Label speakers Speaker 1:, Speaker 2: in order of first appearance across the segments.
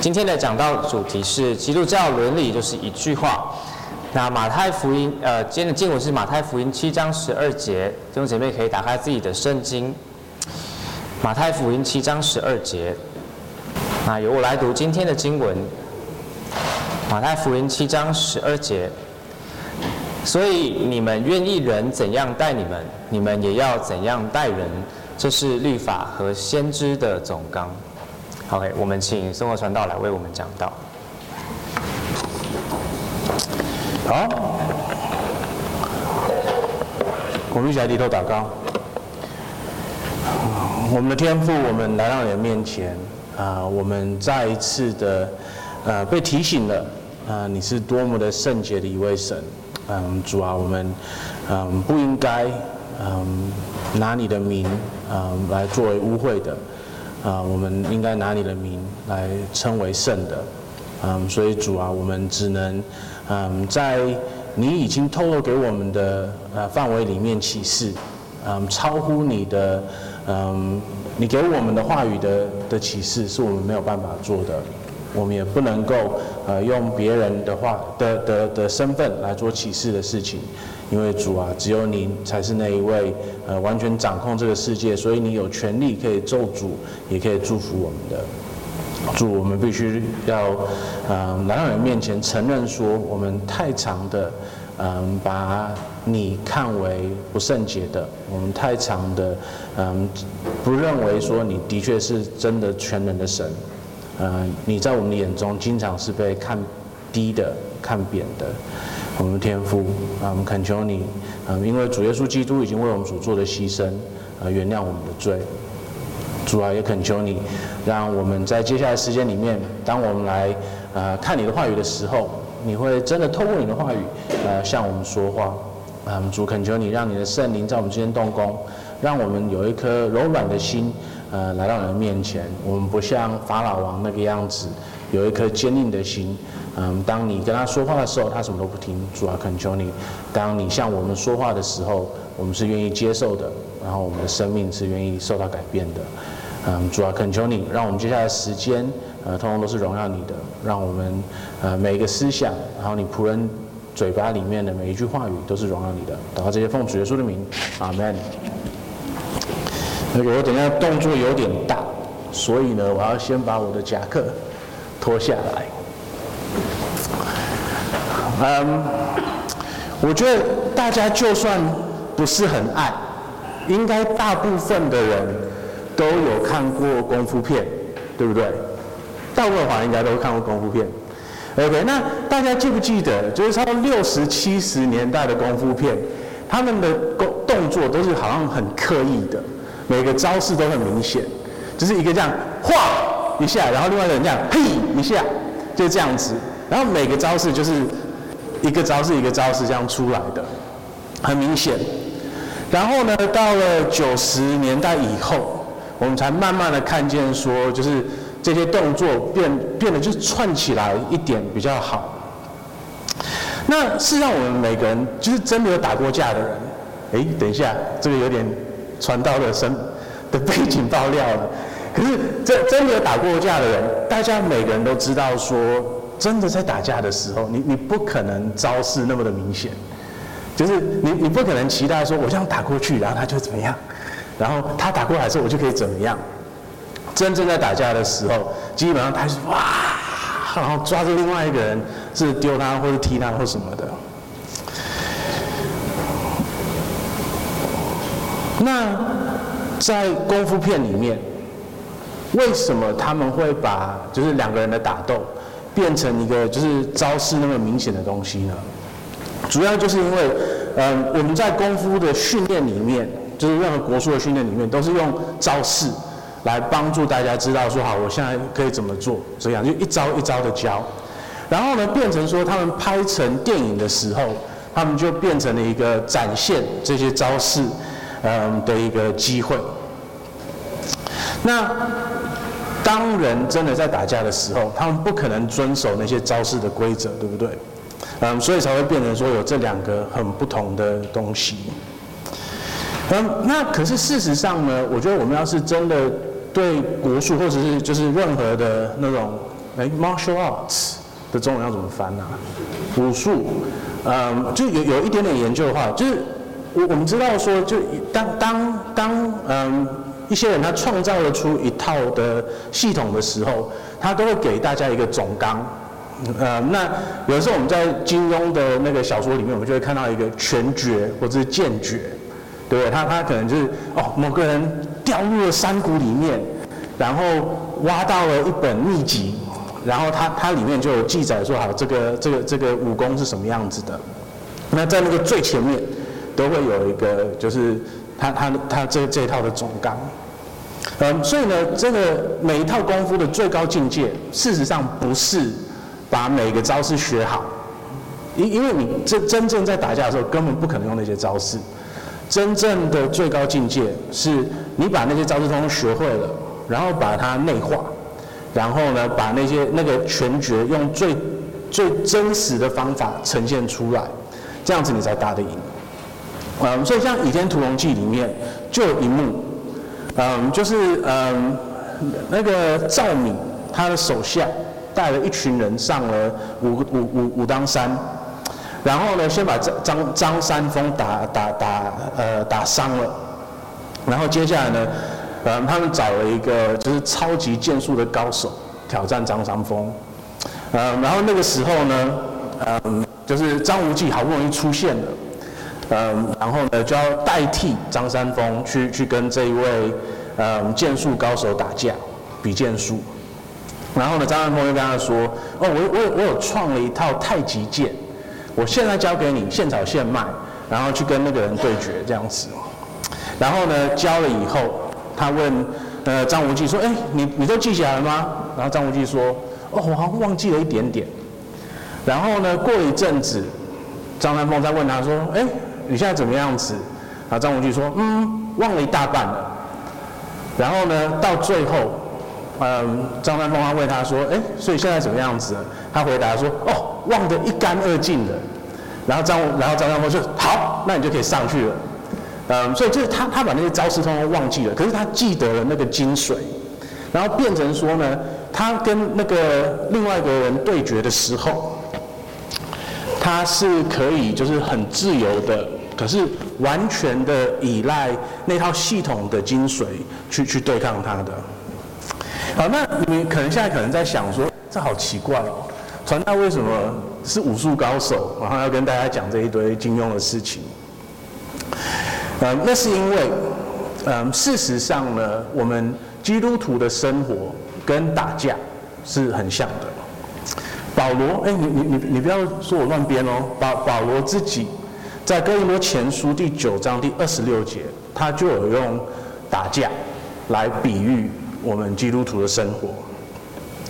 Speaker 1: 今天的讲道主题是基督教伦理，就是一句话。那马太福音，呃，今天的经文是马太福音七章十二节，弟兄姐妹可以打开自己的圣经。马太福音七章十二节，那由我来读今天的经文。马太福音七章十二节，所以你们愿意人怎样待你们，你们也要怎样待人，这是律法和先知的总纲。OK，我们请生活传道来为我们讲道。
Speaker 2: 好，我们一起来低头祷告。我们的天父，我们来到你的面前啊，我们再一次的呃被提醒了啊，你是多么的圣洁的一位神。嗯，主啊，我们嗯不应该嗯拿你的名嗯来作为污秽的。啊，我们应该拿你的名来称为圣的，嗯，所以主啊，我们只能，嗯，在你已经透露给我们的呃范围里面启示，嗯，超乎你的，嗯，你给我们的话语的的启示，是我们没有办法做的，我们也不能够呃用别人的话的的的身份来做启示的事情。因为主啊，只有你才是那一位，呃，完全掌控这个世界，所以你有权利可以咒诅，也可以祝福我们的。主，我们必须要，嗯，来到你面前承认说，我们太长的，嗯，把你看为不圣洁的，我们太长的，嗯，不认为说你的确是真的全能的神，嗯，你在我们的眼中经常是被看低的、看扁的。我们天父啊，我们恳求你啊，因为主耶稣基督已经为我们所做的牺牲啊，原谅我们的罪。主啊，也恳求你，让我们在接下来时间里面，当我们来啊看你的话语的时候，你会真的透过你的话语呃向我们说话。啊，主恳求你，让你的圣灵在我们之间动工，让我们有一颗柔软的心呃来到你的面前。我们不像法老王那个样子，有一颗坚硬的心。嗯，当你跟他说话的时候，他什么都不听。主啊，恳求你，当你向我们说话的时候，我们是愿意接受的，然后我们的生命是愿意受到改变的。嗯，主啊，恳求你，让我们接下来时间，呃，通通都是荣耀你的，让我们呃每一个思想，然后你仆人嘴巴里面的每一句话语，都是荣耀你的。祷告这些奉主耶稣的名，阿门。那个我等下动作有点大，所以呢，我要先把我的夹克脱下来。嗯我觉得大家就算不是很爱，应该大部分的人都有看过功夫片，对不对？大部分的话应该都看过功夫片。OK，那大家记不记得，就是差不多六十七十年代的功夫片，他们的动动作都是好像很刻意的，每个招式都很明显，就是一个这样晃一下，然后另外一个人这样嘿一下，就这样子，然后每个招式就是。一个招式一个招式这样出来的，很明显。然后呢，到了九十年代以后，我们才慢慢的看见说，就是这些动作变变得就是串起来一点比较好。那事实上，我们每个人就是真的有打过架的人。哎，等一下，这个有点传道的身的背景爆料了。可是真真的有打过架的人，大家每个人都知道说。真的在打架的时候，你你不可能招式那么的明显，就是你你不可能期待说，我这样打过去，然后他就怎么样，然后他打过来之后，我就可以怎么样。真正在打架的时候，基本上他是哇，然后抓住另外一个人，是丢他或者踢他或什么的。那在功夫片里面，为什么他们会把就是两个人的打斗？变成一个就是招式那么明显的东西呢？主要就是因为，嗯，我们在功夫的训练里面，就是任何国术的训练里面，都是用招式来帮助大家知道说，好，我现在可以怎么做，这样就一招一招的教。然后呢，变成说他们拍成电影的时候，他们就变成了一个展现这些招式，嗯的一个机会。那。当人真的在打架的时候，他们不可能遵守那些招式的规则，对不对？嗯，所以才会变成说有这两个很不同的东西。嗯，那可是事实上呢，我觉得我们要是真的对国术或者是就是任何的那种哎，martial arts 的中文要怎么翻呢、啊？武术，嗯，就有有一点点研究的话，就是我我们知道说，就当当当嗯一些人他创造了出一套的系统的时候，他都会给大家一个总纲。呃，那有的时候我们在金庸的那个小说里面，我们就会看到一个拳诀或者是剑诀，对不对？他他可能就是哦，某个人掉入了山谷里面，然后挖到了一本秘籍，然后他他里面就有记载说，好，这个这个这个武功是什么样子的。那在那个最前面都会有一个，就是他他他这这一套的总纲。嗯，所以呢，这个每一套功夫的最高境界，事实上不是。把每个招式学好，因因为你真真正在打架的时候，根本不可能用那些招式。真正的最高境界是你把那些招式通通学会了，然后把它内化，然后呢，把那些那个拳诀用最最真实的方法呈现出来，这样子你才打得赢。嗯，所以像《倚天屠龙记》里面就有一幕，嗯，就是嗯那个赵敏他的手下。带了一群人上了武武武武当山，然后呢，先把张张张三丰打打打呃打伤了，然后接下来呢，呃，他们找了一个就是超级剑术的高手挑战张三丰，呃，然后那个时候呢，嗯，就是张无忌好不容易出现了，嗯，然后呢就要代替张三丰去去跟这一位嗯剑术高手打架比剑术。然后呢，张三丰就跟他说：“哦，我我我有创了一套太极剑，我现在教给你，现炒现卖，然后去跟那个人对决这样子。然后呢，教了以后，他问呃张无忌说：‘哎，你你都记起来了吗？’然后张无忌说：‘哦，我好像忘记了一点点。’然后呢，过了一阵子，张三丰再问他说：‘哎，你现在怎么样子？’啊张无忌说：‘嗯，忘了一大半了。’然后呢，到最后。嗯，张三丰他问他说：“哎，所以现在怎么样子？”他回答说：“哦，忘得一干二净了。”然后张，然后张三丰说：“好，那你就可以上去了。”嗯，所以就是他，他把那些招式通通忘记了，可是他记得了那个精髓，然后变成说呢，他跟那个另外一个人对决的时候，他是可以就是很自由的，可是完全的依赖那套系统的精髓去去对抗他的。好，那你们可能现在可能在想说，这好奇怪哦，传道为什么是武术高手，然后要跟大家讲这一堆金庸的事情？呃，那是因为，嗯，事实上呢，我们基督徒的生活跟打架是很像的。保罗，哎，你你你你不要说我乱编哦，保保罗自己在哥林多前书第九章第二十六节，他就有用打架来比喻。我们基督徒的生活，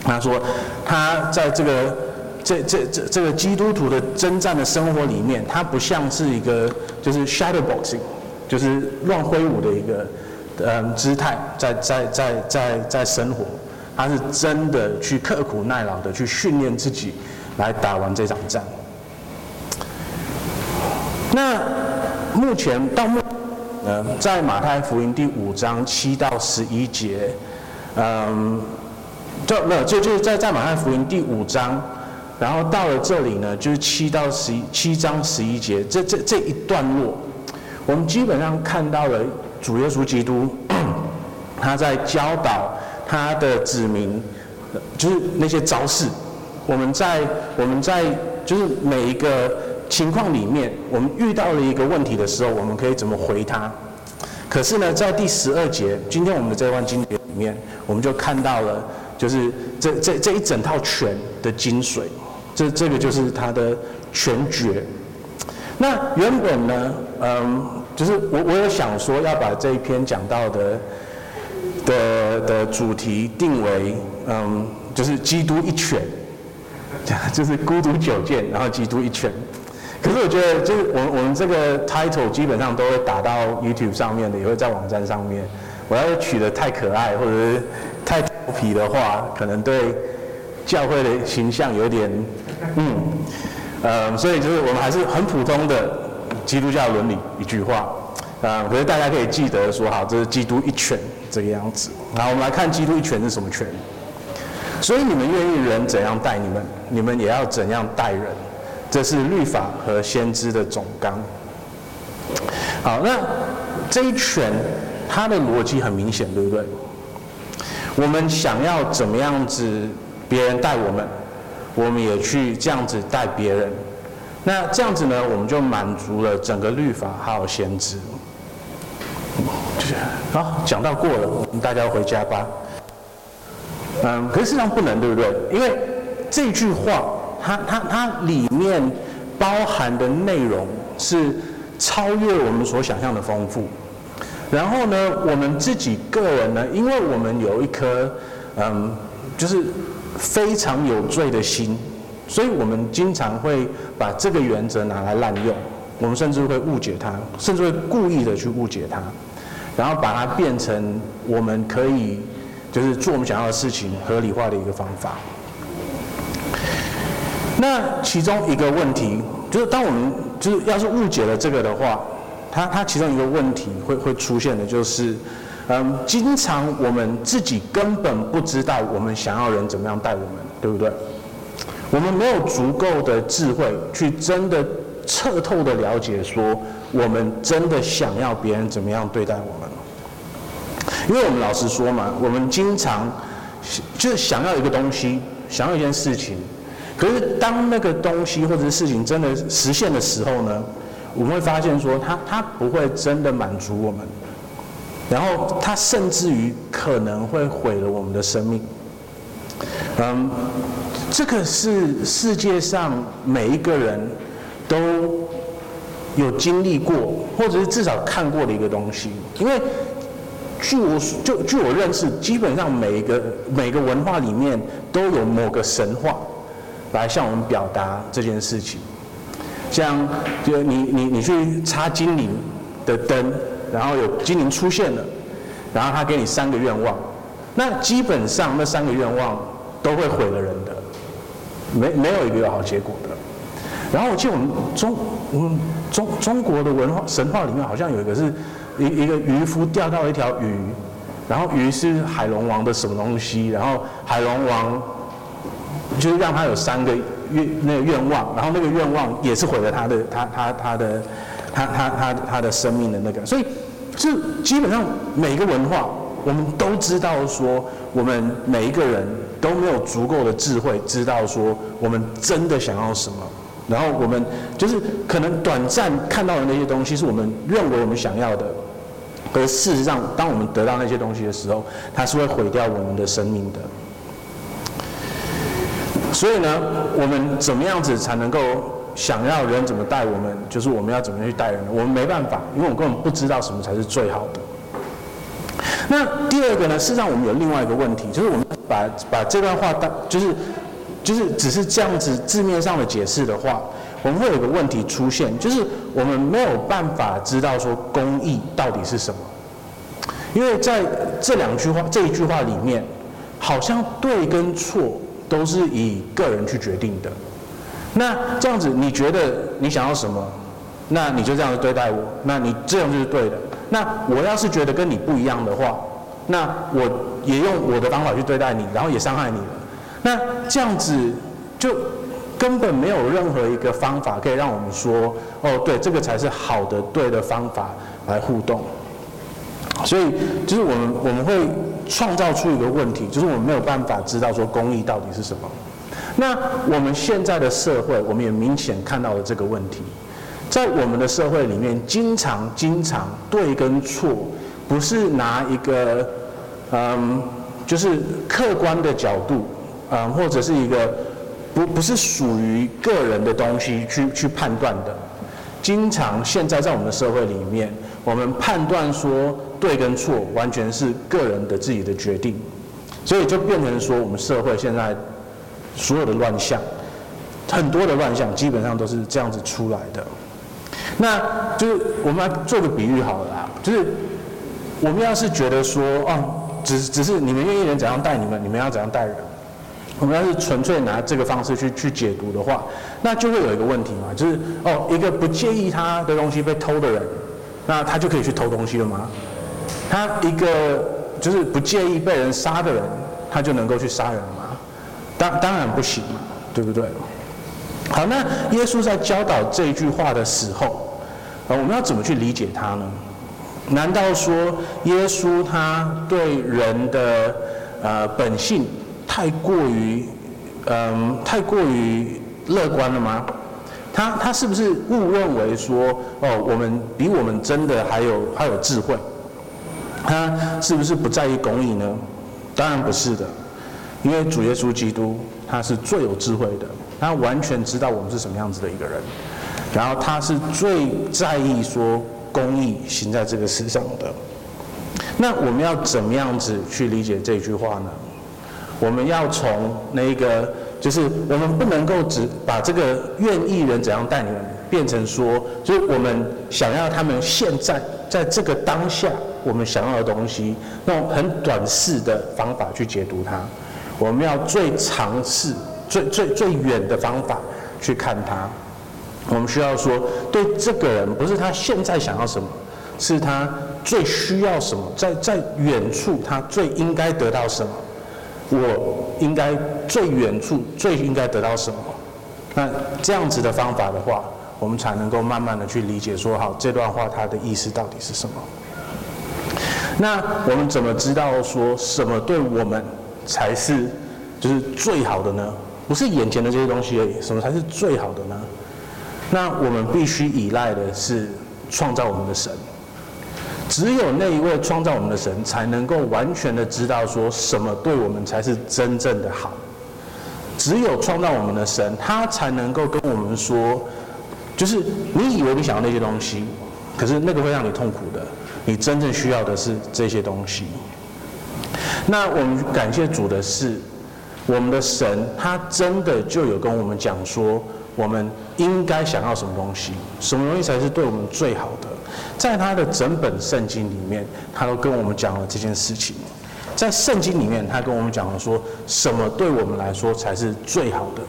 Speaker 2: 他说他在这个这这这这个基督徒的征战的生活里面，他不像是一个就是 shadow boxing，就是乱挥舞的一个嗯姿态在在在在在生活，他是真的去刻苦耐劳的去训练自己来打完这场仗。那目前到目嗯，在马太福音第五章七到十一节。嗯，就没有，就就是在在马太福音第五章，然后到了这里呢，就是七到十一七章十一节，这这这一段落，我们基本上看到了主耶稣基督，他在教导他的子民，就是那些招式。我们在我们在就是每一个情况里面，我们遇到了一个问题的时候，我们可以怎么回他？可是呢，在第十二节，今天我们的这段经节里面，我们就看到了，就是这这这一整套拳的精髓，这这个就是它的拳诀。那原本呢，嗯，就是我我有想说要把这一篇讲到的的的主题定为，嗯，就是基督一拳，就是孤独九剑，然后基督一拳。可是我觉得，就是我我们这个 title 基本上都会打到 YouTube 上面的，也会在网站上面。我要是取得太可爱或者是太调皮的话，可能对教会的形象有点，嗯，呃，所以就是我们还是很普通的基督教伦理一句话，啊、可是大家可以记得说好，这是基督一拳这个样子。然后我们来看基督一拳是什么拳？所以你们愿意人怎样待你们，你们也要怎样待人。这是律法和先知的总纲。好，那这一拳，它的逻辑很明显，对不对？我们想要怎么样子别人带我们，我们也去这样子带别人。那这样子呢，我们就满足了整个律法还有先知。好，讲到过了，我们大家回家吧。嗯，可是事实上不能，对不对？因为这句话，它它它里面包含的内容是超越我们所想象的丰富。然后呢，我们自己个人呢，因为我们有一颗嗯，就是非常有罪的心。所以我们经常会把这个原则拿来滥用，我们甚至会误解它，甚至会故意的去误解它，然后把它变成我们可以就是做我们想要的事情合理化的一个方法。那其中一个问题就是，当我们就是要是误解了这个的话，它它其中一个问题会会出现的就是，嗯，经常我们自己根本不知道我们想要人怎么样待我们，对不对？我们没有足够的智慧去真的彻透的了解，说我们真的想要别人怎么样对待我们。因为我们老实说嘛，我们经常就是想要一个东西，想要一件事情，可是当那个东西或者事情真的实现的时候呢，我们会发现说，它它不会真的满足我们，然后它甚至于可能会毁了我们的生命。嗯。这个是世界上每一个人都有经历过，或者是至少看过的一个东西。因为据我就据我认识，基本上每一个每个文化里面都有某个神话来向我们表达这件事情。像就你你你去插精灵的灯，然后有精灵出现了，然后他给你三个愿望，那基本上那三个愿望都会毁了人的。没没有一个有好结果的。然后我记得我们中我们中中国的文化神话里面好像有一个是一一个渔夫钓到一条鱼，然后鱼是海龙王的什么东西，然后海龙王就是让他有三个愿那个愿望，然后那个愿望也是毁了他的他他他的他他他他的生命的那个，所以就基本上每个文化我们都知道说我们每一个人。都没有足够的智慧，知道说我们真的想要什么，然后我们就是可能短暂看到的那些东西是我们认为我们想要的，而事实上，当我们得到那些东西的时候，它是会毁掉我们的生命的。所以呢，我们怎么样子才能够想要人怎么待我们，就是我们要怎么去待人？我们没办法，因为我们根本不知道什么才是最好的。那第二个呢，事实上我们有另外一个问题，就是我们把把这段话当就是就是只是这样子字面上的解释的话，我们会有个问题出现，就是我们没有办法知道说公义到底是什么，因为在这两句话这一句话里面，好像对跟错都是以个人去决定的。那这样子，你觉得你想要什么，那你就这样子对待我，那你这样就是对的。那我要是觉得跟你不一样的话，那我也用我的方法去对待你，然后也伤害你了。那这样子就根本没有任何一个方法可以让我们说，哦，对，这个才是好的对的方法来互动。所以就是我们我们会创造出一个问题，就是我们没有办法知道说公义到底是什么。那我们现在的社会，我们也明显看到了这个问题。在我们的社会里面，经常经常对跟错，不是拿一个嗯，就是客观的角度，嗯，或者是一个不不是属于个人的东西去去判断的。经常现在在我们的社会里面，我们判断说对跟错，完全是个人的自己的决定，所以就变成说，我们社会现在所有的乱象，很多的乱象基本上都是这样子出来的。那就是我们来做个比喻好了啦，就是我们要是觉得说，哦，只只是你们愿意人怎样待你们，你们要怎样待人。我们要是纯粹拿这个方式去去解读的话，那就会有一个问题嘛，就是哦，一个不介意他的东西被偷的人，那他就可以去偷东西了吗？他一个就是不介意被人杀的人，他就能够去杀人吗？当当然不行嘛，对不对？好，那耶稣在教导这句话的时候，呃，我们要怎么去理解他呢？难道说耶稣他对人的呃本性太过于嗯、太过于乐观了吗？他他是不是误认为说哦，我们比我们真的还有还有智慧？他是不是不在意公义呢？当然不是的，因为主耶稣基督他是最有智慧的，他完全知道我们是什么样子的一个人，然后他是最在意说公义行在这个世上的。那我们要怎么样子去理解这句话呢？我们要从那个。就是我们不能够只把这个愿意人怎样带你们变成说，就是我们想要他们现在在这个当下我们想要的东西，那种很短视的方法去解读它。我们要最尝试、最最最远的方法去看它。我们需要说，对这个人不是他现在想要什么，是他最需要什么，在在远处他最应该得到什么。我应该最远处最应该得到什么？那这样子的方法的话，我们才能够慢慢的去理解说，好，这段话它的意思到底是什么？那我们怎么知道说什么对我们才是就是最好的呢？不是眼前的这些东西而已，什么才是最好的呢？那我们必须依赖的是创造我们的神。只有那一位创造我们的神，才能够完全的知道说什么对我们才是真正的好。只有创造我们的神，他才能够跟我们说，就是你以为你想要那些东西，可是那个会让你痛苦的。你真正需要的是这些东西。那我们感谢主的是，我们的神他真的就有跟我们讲说，我们应该想要什么东西，什么东西才是对我们最好的。在他的整本圣经里面，他都跟我们讲了这件事情。在圣经里面，他跟我们讲了说，什么对我们来说才是最好的，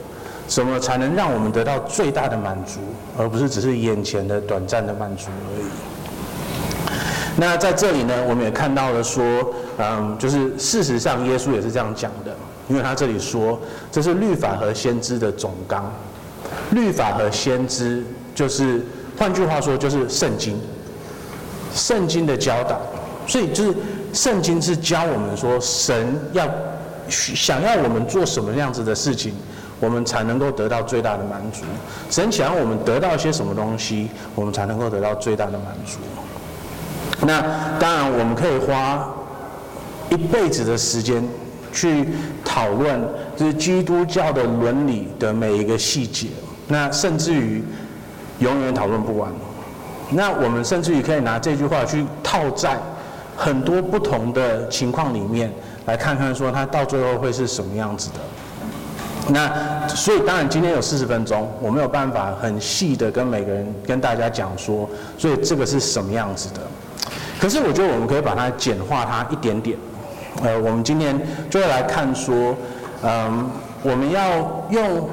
Speaker 2: 什么才能让我们得到最大的满足，而不是只是眼前的短暂的满足而已。那在这里呢，我们也看到了说，嗯，就是事实上，耶稣也是这样讲的，因为他这里说，这是律法和先知的总纲。律法和先知就是。换句话说，就是圣经，圣经的教导，所以就是圣经是教我们说，神要想要我们做什么样子的事情，我们才能够得到最大的满足。神想要我们得到一些什么东西，我们才能够得到最大的满足。那当然，我们可以花一辈子的时间去讨论，就是基督教的伦理的每一个细节，那甚至于。永远讨论不完。那我们甚至于可以拿这句话去套在很多不同的情况里面，来看看说它到最后会是什么样子的。那所以当然今天有四十分钟，我没有办法很细的跟每个人跟大家讲说，所以这个是什么样子的。可是我觉得我们可以把它简化它一点点。呃，我们今天就会来看说，嗯，我们要用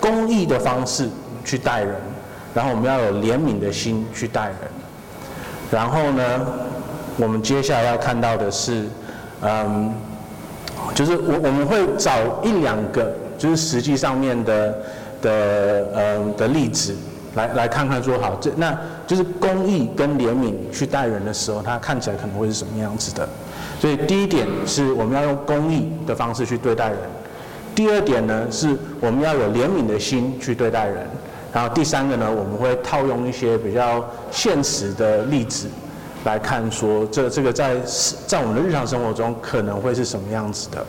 Speaker 2: 公益的方式去待人。然后我们要有怜悯的心去待人，然后呢，我们接下来要看到的是，嗯，就是我我们会找一两个，就是实际上面的的嗯的例子，来来看看说好，这那就是公益跟怜悯去待人的时候，它看起来可能会是什么样子的。所以第一点是我们要用公益的方式去对待人，第二点呢是我们要有怜悯的心去对待人。然后第三个呢，我们会套用一些比较现实的例子来看，说这这个在在我们的日常生活中可能会是什么样子的。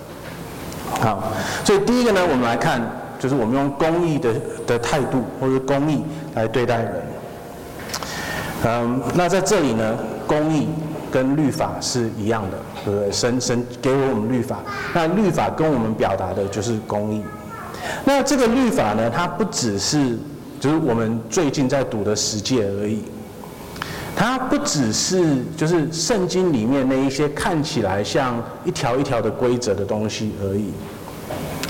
Speaker 2: 好，所以第一个呢，我们来看，就是我们用公义的的态度或者公义来对待人。嗯，那在这里呢，公义跟律法是一样的，对不对？神神给我们律法，那律法跟我们表达的就是公义。那这个律法呢，它不只是就是我们最近在读的十诫而已，它不只是就是圣经里面那一些看起来像一条一条的规则的东西而已。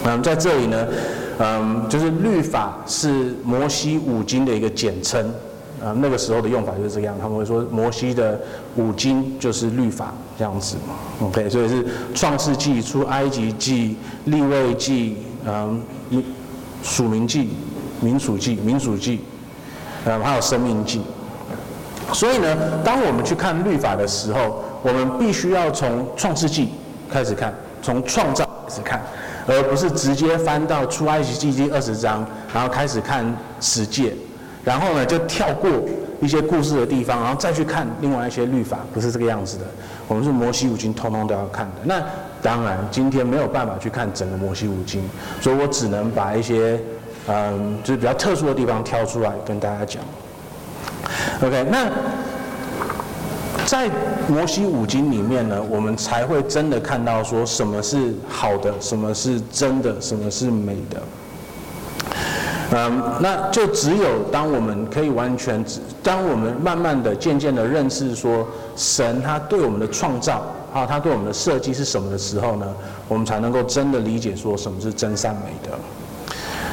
Speaker 2: 嗯，在这里呢，嗯，就是律法是摩西五经的一个简称，啊，那个时候的用法就是这样，他们会说摩西的五经就是律法这样子。OK，所以是创世纪、出埃及记、利未记。嗯，属民记、民数记、民数记，嗯，还有生命记。所以呢，当我们去看律法的时候，我们必须要从创世纪开始看，从创造开始看，而不是直接翻到出埃及记第二十章，然后开始看十诫，然后呢就跳过一些故事的地方，然后再去看另外一些律法，不是这个样子的。我们是摩西五经通通都要看的。那当然今天没有办法去看整个摩西五经，所以我只能把一些嗯，就是比较特殊的地方挑出来跟大家讲。OK，那在摩西五经里面呢，我们才会真的看到说什么是好的，什么是真的，什么是美的。嗯，那就只有当我们可以完全，当我们慢慢的、渐渐的认识说神他对我们的创造啊，他对我们的设计是什么的时候呢，我们才能够真的理解说什么是真善美的。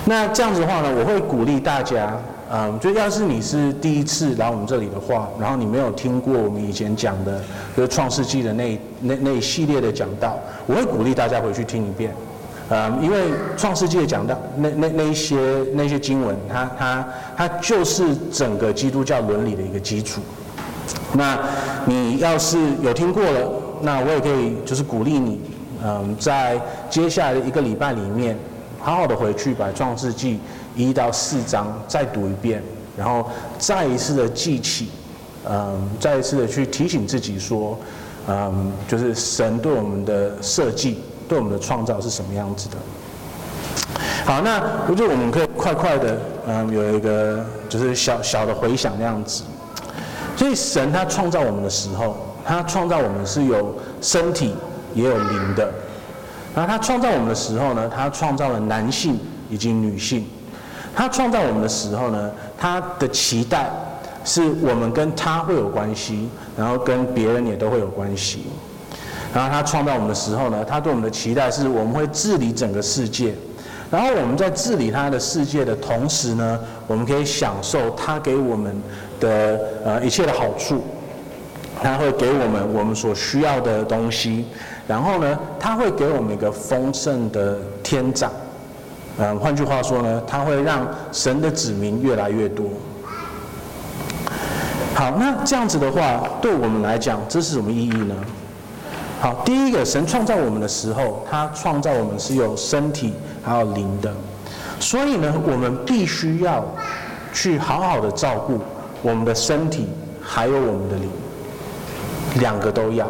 Speaker 2: 那这样子的话呢，我会鼓励大家。嗯，就要是你是第一次来我们这里的话，然后你没有听过我们以前讲的，就是创世纪的那那那一系列的讲道，我会鼓励大家回去听一遍。嗯，因为创世纪的讲道那那那一些那些经文，它它它就是整个基督教伦理的一个基础。那你要是有听过了，那我也可以就是鼓励你，嗯，在接下来的一个礼拜里面，好好的回去把创世纪。一到四章再读一遍，然后再一次的记起，嗯，再一次的去提醒自己说，嗯，就是神对我们的设计、对我们的创造是什么样子的。好，那我觉得我们可以快快的，嗯，有一个就是小小的回想那样子。所以神他创造我们的时候，他创造我们是有身体也有灵的。然后他创造我们的时候呢，他创造了男性以及女性。他创造我们的时候呢，他的期待是我们跟他会有关系，然后跟别人也都会有关系。然后他创造我们的时候呢，他对我们的期待是我们会治理整个世界。然后我们在治理他的世界的同时呢，我们可以享受他给我们的呃一切的好处。他会给我们我们所需要的东西，然后呢，他会给我们一个丰盛的天长。嗯，换句话说呢，它会让神的子民越来越多。好，那这样子的话，对我们来讲，这是什么意义呢？好，第一个，神创造我们的时候，他创造我们是有身体还有灵的，所以呢，我们必须要去好好的照顾我们的身体还有我们的灵，两个都要。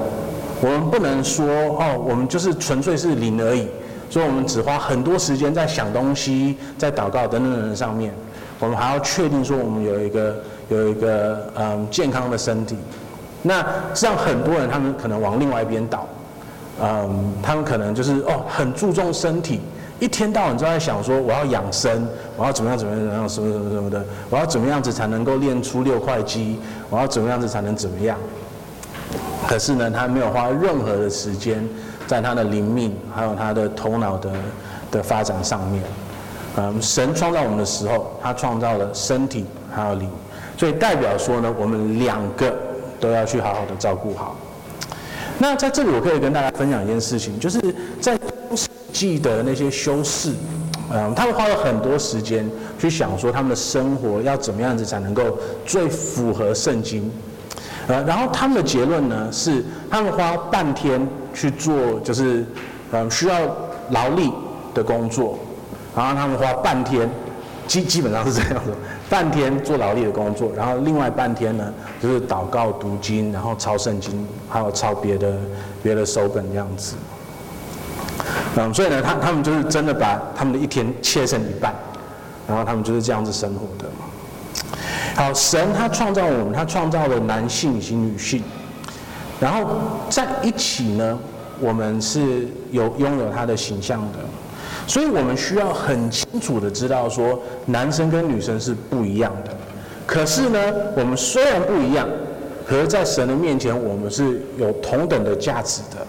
Speaker 2: 我们不能说哦，我们就是纯粹是灵而已。所以，我们只花很多时间在想东西、在祷告等等等等上面。我们还要确定说，我们有一个有一个嗯健康的身体。那这样很多人他们可能往另外一边倒，嗯，他们可能就是哦很注重身体，一天到晚都在想说我要养生，我要怎么样怎么样怎么样什么什么什么的，我要怎么样子才能够练出六块肌，我要怎么样子才能怎么样。可是呢，他没有花任何的时间。在他的灵命，还有他的头脑的的发展上面，嗯，神创造我们的时候，他创造了身体还有灵，所以代表说呢，我们两个都要去好好的照顾好。那在这里，我可以跟大家分享一件事情，就是在中世纪的那些修士，嗯，他们花了很多时间去想说他们的生活要怎么样子才能够最符合圣经。呃，然后他们的结论呢是，他们花半天去做，就是，呃，需要劳力的工作，然后他们花半天，基基本上是这样的，半天做劳力的工作，然后另外半天呢，就是祷告、读经，然后抄圣经，还有抄别的别的手本这样子。嗯，所以呢，他他们就是真的把他们的一天切成一半，然后他们就是这样子生活的。好，神他创造我们，他创造了男性以及女性，然后在一起呢，我们是有拥有他的形象的，所以我们需要很清楚的知道说，男生跟女生是不一样的。可是呢，我们虽然不一样，可是在神的面前，我们是有同等的价值的。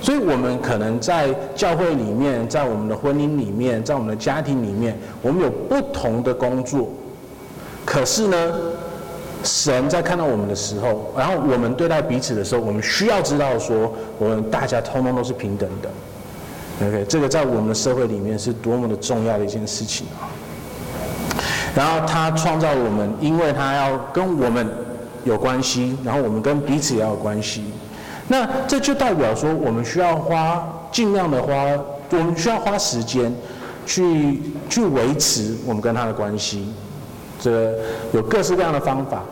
Speaker 2: 所以，我们可能在教会里面，在我们的婚姻里面，在我们的家庭里面，我们有不同的工作。可是呢，神在看到我们的时候，然后我们对待彼此的时候，我们需要知道说，我们大家通通都是平等的。OK，这个在我们的社会里面是多么的重要的一件事情啊。然后他创造我们，因为他要跟我们有关系，然后我们跟彼此也要有关系。那这就代表说，我们需要花尽量的花，我们需要花时间去去维持我们跟他的关系。这有各式各样的方法，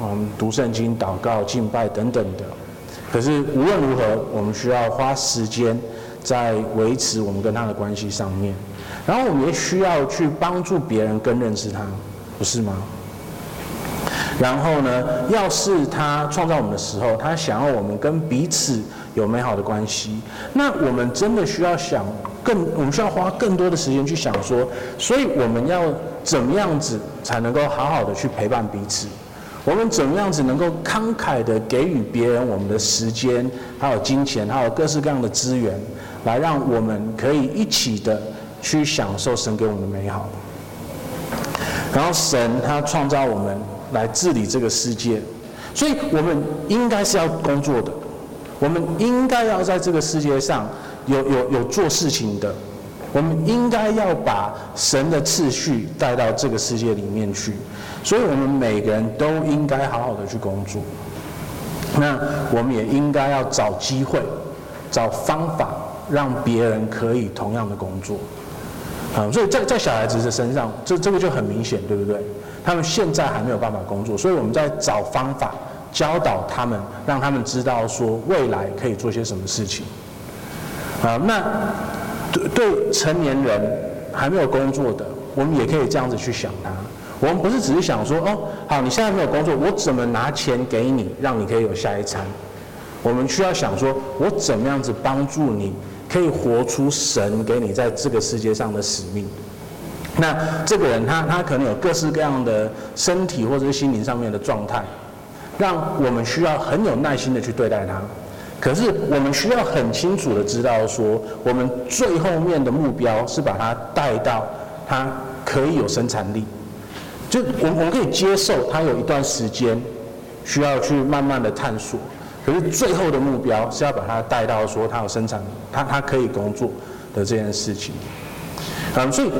Speaker 2: 嗯，读圣经、祷告、敬拜等等的。可是无论如何，我们需要花时间在维持我们跟他的关系上面。然后我们也需要去帮助别人更认识他，不是吗？然后呢，要是他创造我们的时候，他想要我们跟彼此有美好的关系，那我们真的需要想更，我们需要花更多的时间去想说，所以我们要怎么样子才能够好好的去陪伴彼此？我们怎么样子能够慷慨的给予别人我们的时间，还有金钱，还有各式各样的资源，来让我们可以一起的去享受神给我们的美好。然后神他创造我们。来治理这个世界，所以我们应该是要工作的，我们应该要在这个世界上有有有做事情的，我们应该要把神的次序带到这个世界里面去，所以我们每个人都应该好好的去工作。那我们也应该要找机会，找方法，让别人可以同样的工作。啊，所以在在小孩子的身上，这这个就很明显，对不对？他们现在还没有办法工作，所以我们在找方法教导他们，让他们知道说未来可以做些什么事情。啊，那对对成年人还没有工作的，我们也可以这样子去想他。我们不是只是想说，哦，好，你现在没有工作，我怎么拿钱给你，让你可以有下一餐？我们需要想说，我怎么样子帮助你，可以活出神给你在这个世界上的使命。那这个人他他可能有各式各样的身体或者是心灵上面的状态，让我们需要很有耐心的去对待他。可是我们需要很清楚的知道说，我们最后面的目标是把它带到它可以有生产力。就我我们可以接受它有一段时间需要去慢慢的探索，可是最后的目标是要把它带到说它有生产它它可以工作的这件事情。嗯，所以。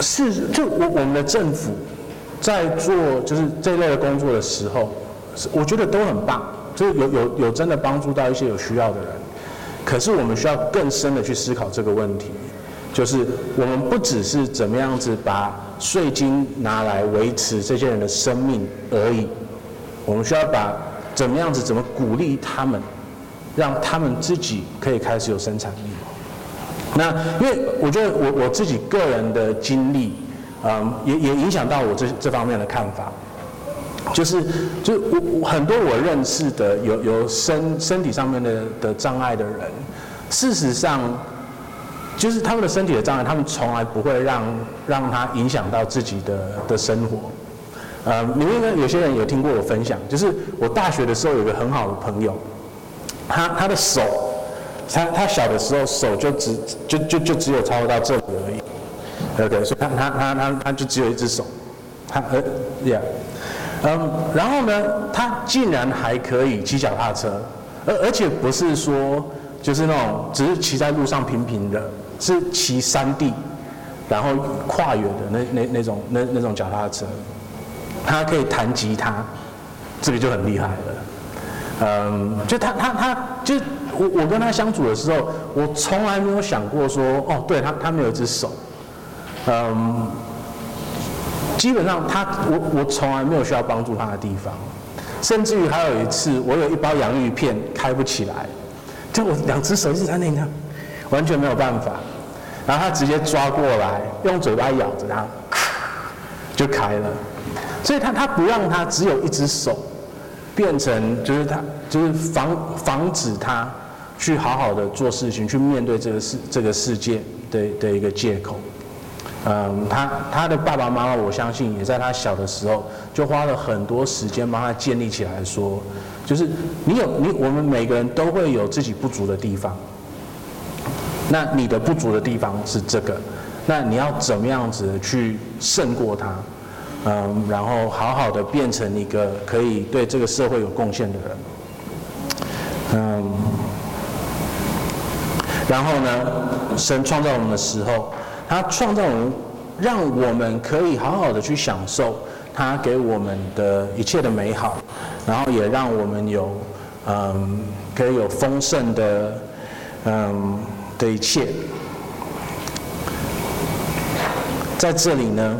Speaker 2: 是，就我我们的政府在做就是这类的工作的时候，我觉得都很棒，所以有有有真的帮助到一些有需要的人。可是我们需要更深的去思考这个问题，就是我们不只是怎么样子把税金拿来维持这些人的生命而已，我们需要把怎么样子怎么鼓励他们，让他们自己可以开始有生产力。那因为我觉得我我自己个人的经历，嗯，也也影响到我这这方面的看法，就是就我很多我认识的有有身身体上面的的障碍的人，事实上，就是他们的身体的障碍，他们从来不会让让他影响到自己的的生活。嗯，你们应该有些人有听过我分享，就是我大学的时候有个很好的朋友，他他的手。他他小的时候手就只就就就只有超过到这里而已，OK，所以他他他他他就只有一只手，他呃，yeah，嗯，然后呢，他竟然还可以骑脚踏车，而而且不是说就是那种只是骑在路上平平的，是骑山地，然后跨越的那那那种那那种脚踏车，他可以弹吉他，这个就很厉害了，嗯，就他他他就。我我跟他相处的时候，我从来没有想过说，哦，对他他没有一只手，嗯，基本上他我我从来没有需要帮助他的地方，甚至于还有一次，我有一包洋芋片开不起来，就我两只手一直在那样，完全没有办法，然后他直接抓过来，用嘴巴咬着它，就开了，所以他他不让他只有一只手，变成就是他就是防防止他。去好好的做事情，去面对这个世这个世界的的一个借口。嗯，他他的爸爸妈妈，我相信也在他小的时候就花了很多时间帮他建立起来，说，就是你有你，我们每个人都会有自己不足的地方。那你的不足的地方是这个，那你要怎么样子去胜过他？嗯，然后好好的变成一个可以对这个社会有贡献的人。嗯。然后呢，神创造我们的时候，他创造我们，让我们可以好好的去享受他给我们的一切的美好，然后也让我们有嗯，可以有丰盛的嗯的一切。在这里呢，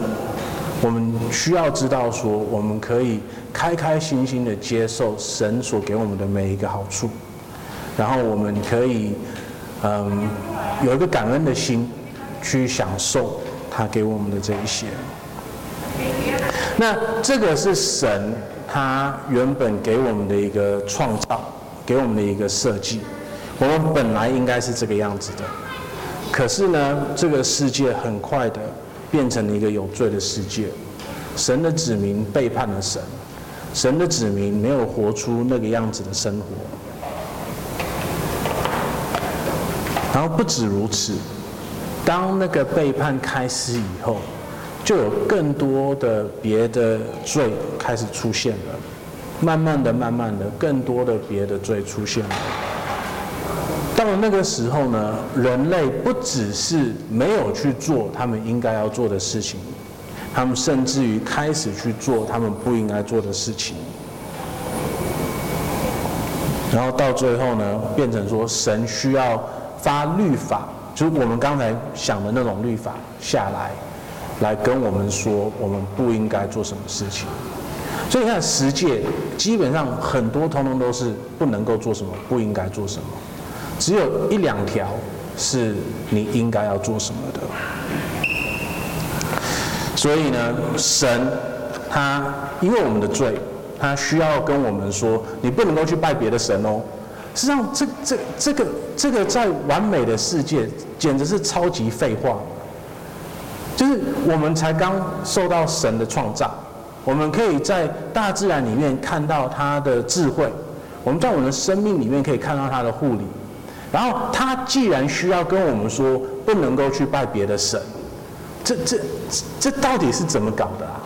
Speaker 2: 我们需要知道说，我们可以开开心心的接受神所给我们的每一个好处，然后我们可以。嗯，有一个感恩的心，去享受他给我们的这一些。那这个是神他原本给我们的一个创造，给我们的一个设计。我们本来应该是这个样子的，可是呢，这个世界很快的变成了一个有罪的世界。神的子民背叛了神，神的子民没有活出那个样子的生活。然后不止如此，当那个背叛开始以后，就有更多的别的罪开始出现了。慢慢的、慢慢的，更多的别的罪出现了。到了那个时候呢，人类不只是没有去做他们应该要做的事情，他们甚至于开始去做他们不应该做的事情。然后到最后呢，变成说神需要。发律法，就是我们刚才想的那种律法下来，来跟我们说我们不应该做什么事情。所以你看十诫基本上很多通通都是不能够做什么，不应该做什么，只有一两条是你应该要做什么的。所以呢，神他因为我们的罪，他需要跟我们说，你不能够去拜别的神哦。实际上，这这这个这个在完美的世界，简直是超级废话。就是我们才刚受到神的创造，我们可以在大自然里面看到他的智慧，我们在我们的生命里面可以看到他的护理。然后他既然需要跟我们说不能够去拜别的神，这这这到底是怎么搞的啊？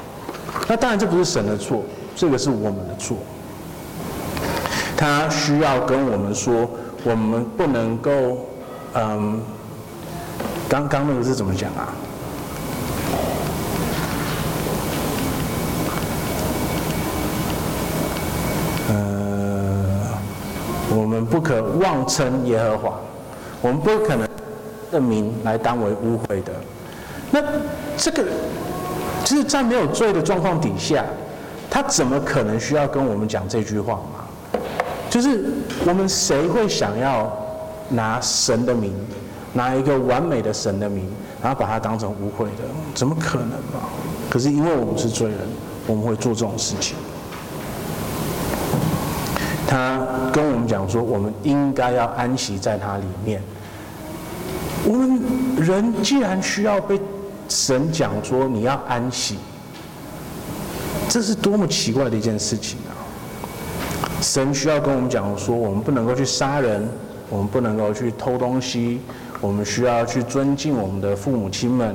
Speaker 2: 那当然这不是神的错，这个是我们的错。他需要跟我们说，我们不能够，嗯，刚刚那个是怎么讲啊？呃，我们不可妄称耶和华，我们不可能的名来当为污秽的。那这个，就是在没有罪的状况底下，他怎么可能需要跟我们讲这句话嘛？就是我们谁会想要拿神的名，拿一个完美的神的名，然后把它当成污秽的？怎么可能嘛？可是因为我们是罪人，我们会做这种事情。他跟我们讲说，我们应该要安息在他里面。我们人既然需要被神讲说你要安息，这是多么奇怪的一件事情！神需要跟我们讲说，我们不能够去杀人，我们不能够去偷东西，我们需要去尊敬我们的父母亲们。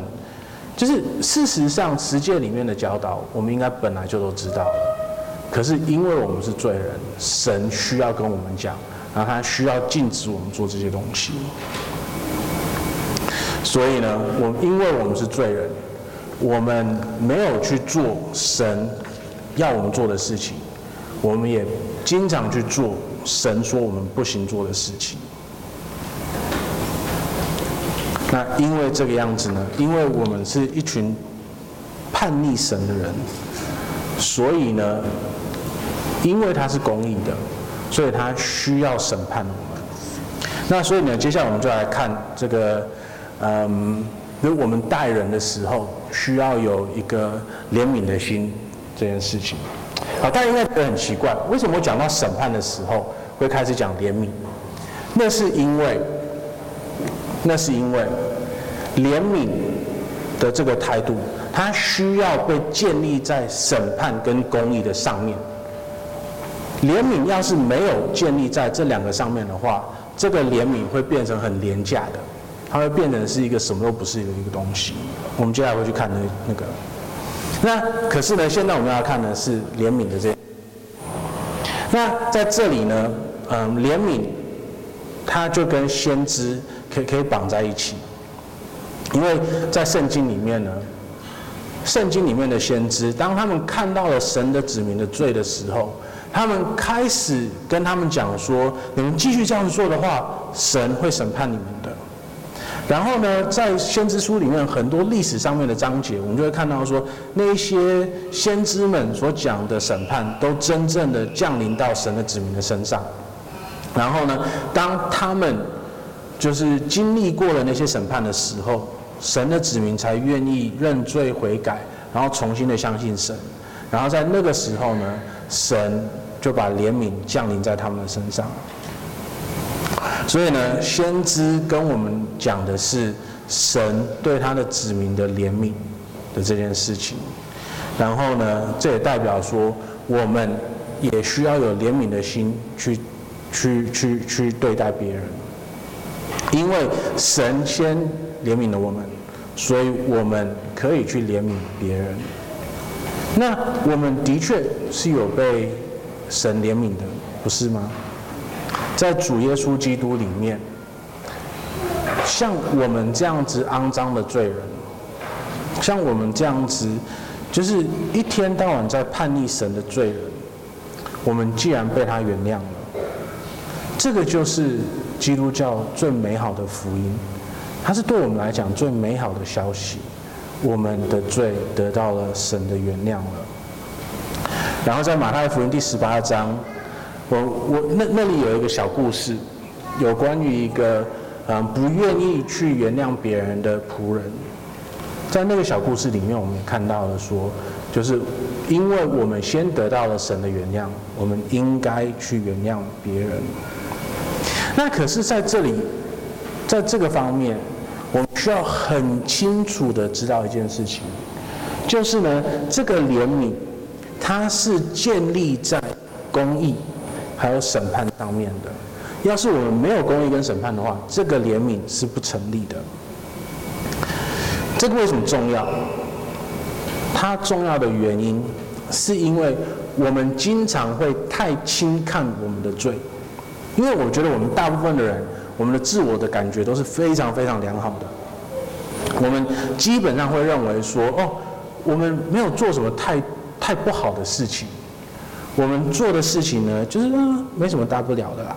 Speaker 2: 就是事实上，十诫里面的教导，我们应该本来就都知道了。可是因为我们是罪人，神需要跟我们讲，然后他需要禁止我们做这些东西。所以呢，我因为我们是罪人，我们没有去做神要我们做的事情。我们也经常去做神说我们不行做的事情。那因为这个样子呢，因为我们是一群叛逆神的人，所以呢，因为他是公义的，所以他需要审判我们。那所以呢，接下来我们就来看这个，嗯，如果我们待人的时候需要有一个怜悯的心这件事情。好，大家应该觉得很奇怪，为什么我讲到审判的时候会开始讲怜悯？那是因为，那是因为怜悯的这个态度，它需要被建立在审判跟公义的上面。怜悯要是没有建立在这两个上面的话，这个怜悯会变成很廉价的，它会变成是一个什么都不是的一个东西。我们接下来会去看那那个。那可是呢，现在我们要看的是怜悯的这。那在这里呢，嗯，怜悯，它就跟先知可以可以绑在一起，因为在圣经里面呢，圣经里面的先知，当他们看到了神的子民的罪的时候，他们开始跟他们讲说：你们继续这样做的话，神会审判你们。然后呢，在先知书里面很多历史上面的章节，我们就会看到说，那些先知们所讲的审判，都真正的降临到神的子民的身上。然后呢，当他们就是经历过了那些审判的时候，神的子民才愿意认罪悔改，然后重新的相信神。然后在那个时候呢，神就把怜悯降临在他们的身上。所以呢，先知跟我们讲的是神对他的子民的怜悯的这件事情。然后呢，这也代表说，我们也需要有怜悯的心去、去、去、去对待别人。因为神先怜悯了我们，所以我们可以去怜悯别人。那我们的确是有被神怜悯的，不是吗？在主耶稣基督里面，像我们这样子肮脏的罪人，像我们这样子，就是一天到晚在叛逆神的罪人，我们既然被他原谅了，这个就是基督教最美好的福音，它是对我们来讲最美好的消息，我们的罪得到了神的原谅了。然后在马太福音第十八章。我我那那里有一个小故事，有关于一个嗯不愿意去原谅别人的仆人，在那个小故事里面，我们也看到了说，就是因为我们先得到了神的原谅，我们应该去原谅别人。那可是在这里，在这个方面，我们需要很清楚的知道一件事情，就是呢，这个怜悯它是建立在公义。还有审判上面的，要是我们没有公义跟审判的话，这个怜悯是不成立的。这个为什么重要？它重要的原因，是因为我们经常会太轻看我们的罪，因为我觉得我们大部分的人，我们的自我的感觉都是非常非常良好的，我们基本上会认为说，哦，我们没有做什么太太不好的事情。我们做的事情呢，就是，没什么大不了的啦。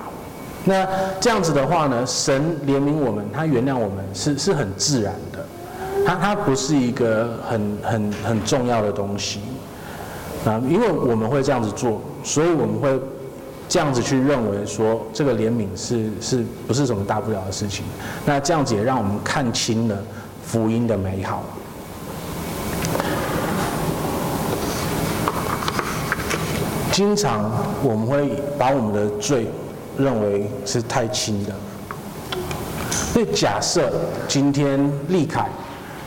Speaker 2: 那这样子的话呢，神怜悯我们，他原谅我们是是很自然的，他他不是一个很很很重要的东西啊。因为我们会这样子做，所以我们会这样子去认为说，这个怜悯是是不是什么大不了的事情？那这样子也让我们看清了福音的美好。经常我们会把我们的罪认为是太轻的。所以假设今天立凯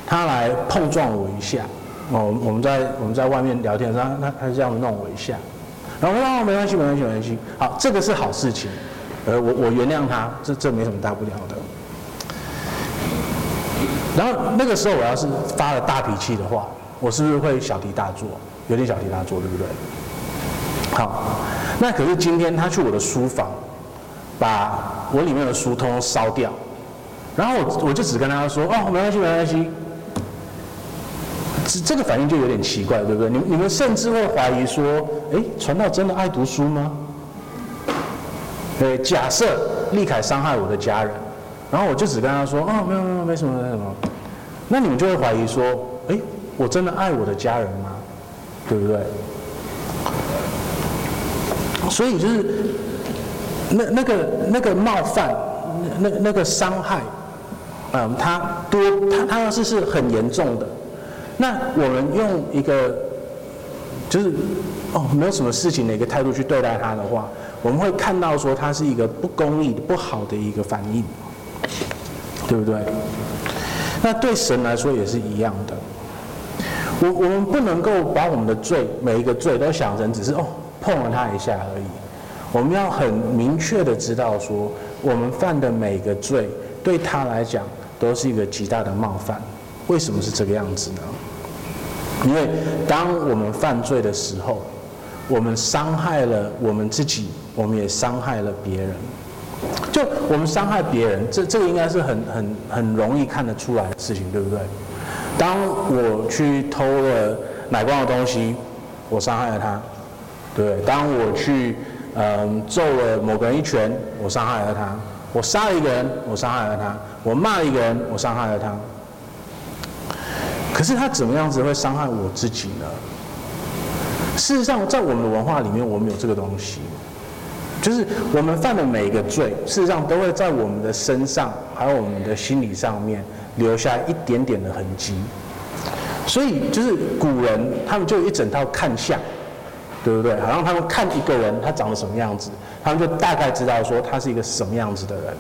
Speaker 2: 他来碰撞我一下，哦，我们在我们在外面聊天，他他他这样弄我一下，然后我说哦，没关系没关系没关系，好，这个是好事情，呃，我我原谅他，这这没什么大不了的。然后那个时候我要是发了大脾气的话，我是不是会小题大做，有点小题大做，对不对？好，那可是今天他去我的书房，把我里面的书通通烧掉，然后我我就只跟他说哦，没关系没关系，这这个反应就有点奇怪，对不对？你你们甚至会怀疑说，哎，传道真的爱读书吗？对，假设立凯伤害我的家人，然后我就只跟他说哦，没有没有没什么没什么，那你们就会怀疑说，哎，我真的爱我的家人吗？对不对？所以就是那那个那个冒犯，那那个伤害，嗯，他多他他要是是很严重的，那我们用一个就是哦没有什么事情的一个态度去对待他的话，我们会看到说他是一个不公义、不好的一个反应，对不对？那对神来说也是一样的。我我们不能够把我们的罪每一个罪都想成只是哦。碰了他一下而已，我们要很明确的知道说，我们犯的每个罪对他来讲都是一个极大的冒犯。为什么是这个样子呢？因为当我们犯罪的时候，我们伤害了我们自己，我们也伤害了别人。就我们伤害别人，这这个应该是很很很容易看得出来的事情，对不对？当我去偷了乃光的东西，我伤害了他，对？当我去嗯揍了某个人一拳，我伤害了他；我杀了一个人，我伤害了他；我骂了一个人，我伤害了他。可是他怎么样子会伤害我自己呢？事实上，在我们的文化里面，我们有这个东西。就是我们犯的每一个罪，事实上都会在我们的身上，还有我们的心理上面留下一点点的痕迹。所以，就是古人他们就有一整套看相，对不对？好像他们看一个人他长得什么样子，他们就大概知道说他是一个什么样子的人。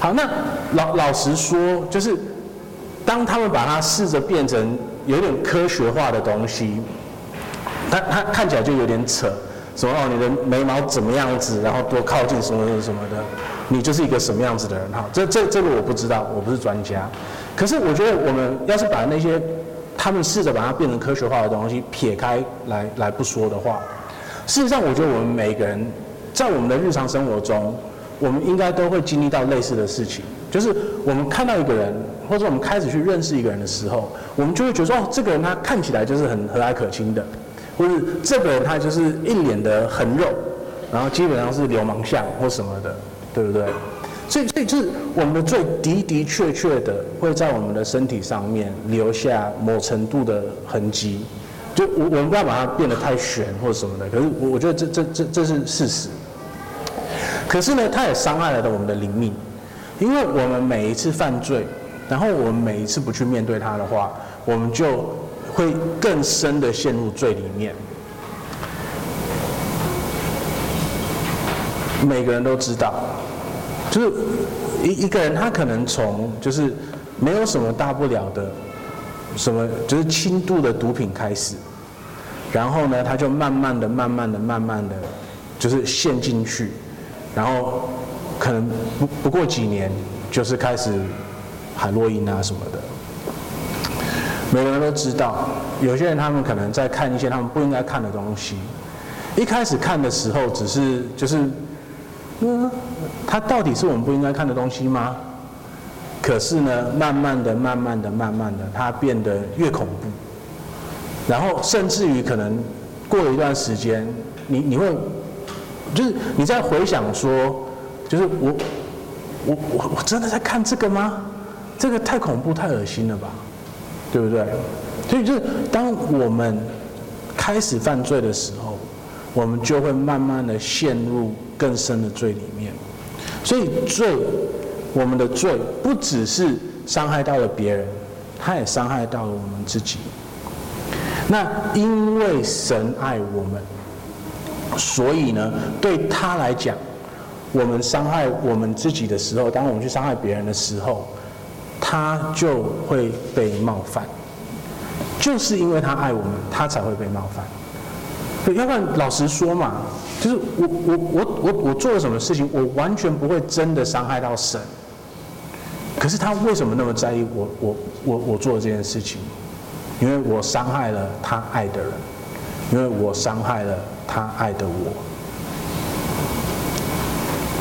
Speaker 2: 好，那老老实说，就是当他们把它试着变成有点科学化的东西，他他看起来就有点扯。什么哦，你的眉毛怎么样子，然后多靠近什么什么什么的，你就是一个什么样子的人哈？这这这个我不知道，我不是专家。可是我觉得我们要是把那些他们试着把它变成科学化的东西撇开来来不说的话，事实上我觉得我们每个人在我们的日常生活中，我们应该都会经历到类似的事情，就是我们看到一个人，或者我们开始去认识一个人的时候，我们就会觉得哦，这个人他看起来就是很和蔼可亲的。或是这个人他就是一脸的横肉，然后基本上是流氓相或什么的，对不对？所以，所以就是我们的罪的的确确的会在我们的身体上面留下某程度的痕迹。就我我们不要把它变得太玄或什么的，可是我我觉得这这这这是事实。可是呢，它也伤害了的我们的灵命，因为我们每一次犯罪，然后我们每一次不去面对它的话，我们就。会更深的陷入罪里面。每个人都知道，就是一一个人，他可能从就是没有什么大不了的，什么就是轻度的毒品开始，然后呢，他就慢慢的、慢慢的、慢慢的，就是陷进去，然后可能不不过几年，就是开始海洛因啊什么的。每个人都知道，有些人他们可能在看一些他们不应该看的东西。一开始看的时候，只是就是，嗯，它到底是我们不应该看的东西吗？可是呢，慢慢的、慢慢的、慢慢的，它变得越恐怖。然后甚至于可能过了一段时间，你你会，就是你在回想说，就是我我我我真的在看这个吗？这个太恐怖、太恶心了吧？对不对？所以就是当我们开始犯罪的时候，我们就会慢慢的陷入更深的罪里面。所以罪，我们的罪不只是伤害到了别人，他也伤害到了我们自己。那因为神爱我们，所以呢，对他来讲，我们伤害我们自己的时候，当我们去伤害别人的时候。他就会被冒犯，就是因为他爱我们，他才会被冒犯。要不然老实说嘛，就是我我我我我做了什么事情，我完全不会真的伤害到神。可是他为什么那么在意我我我我做的这件事情？因为我伤害了他爱的人，因为我伤害了他爱的我。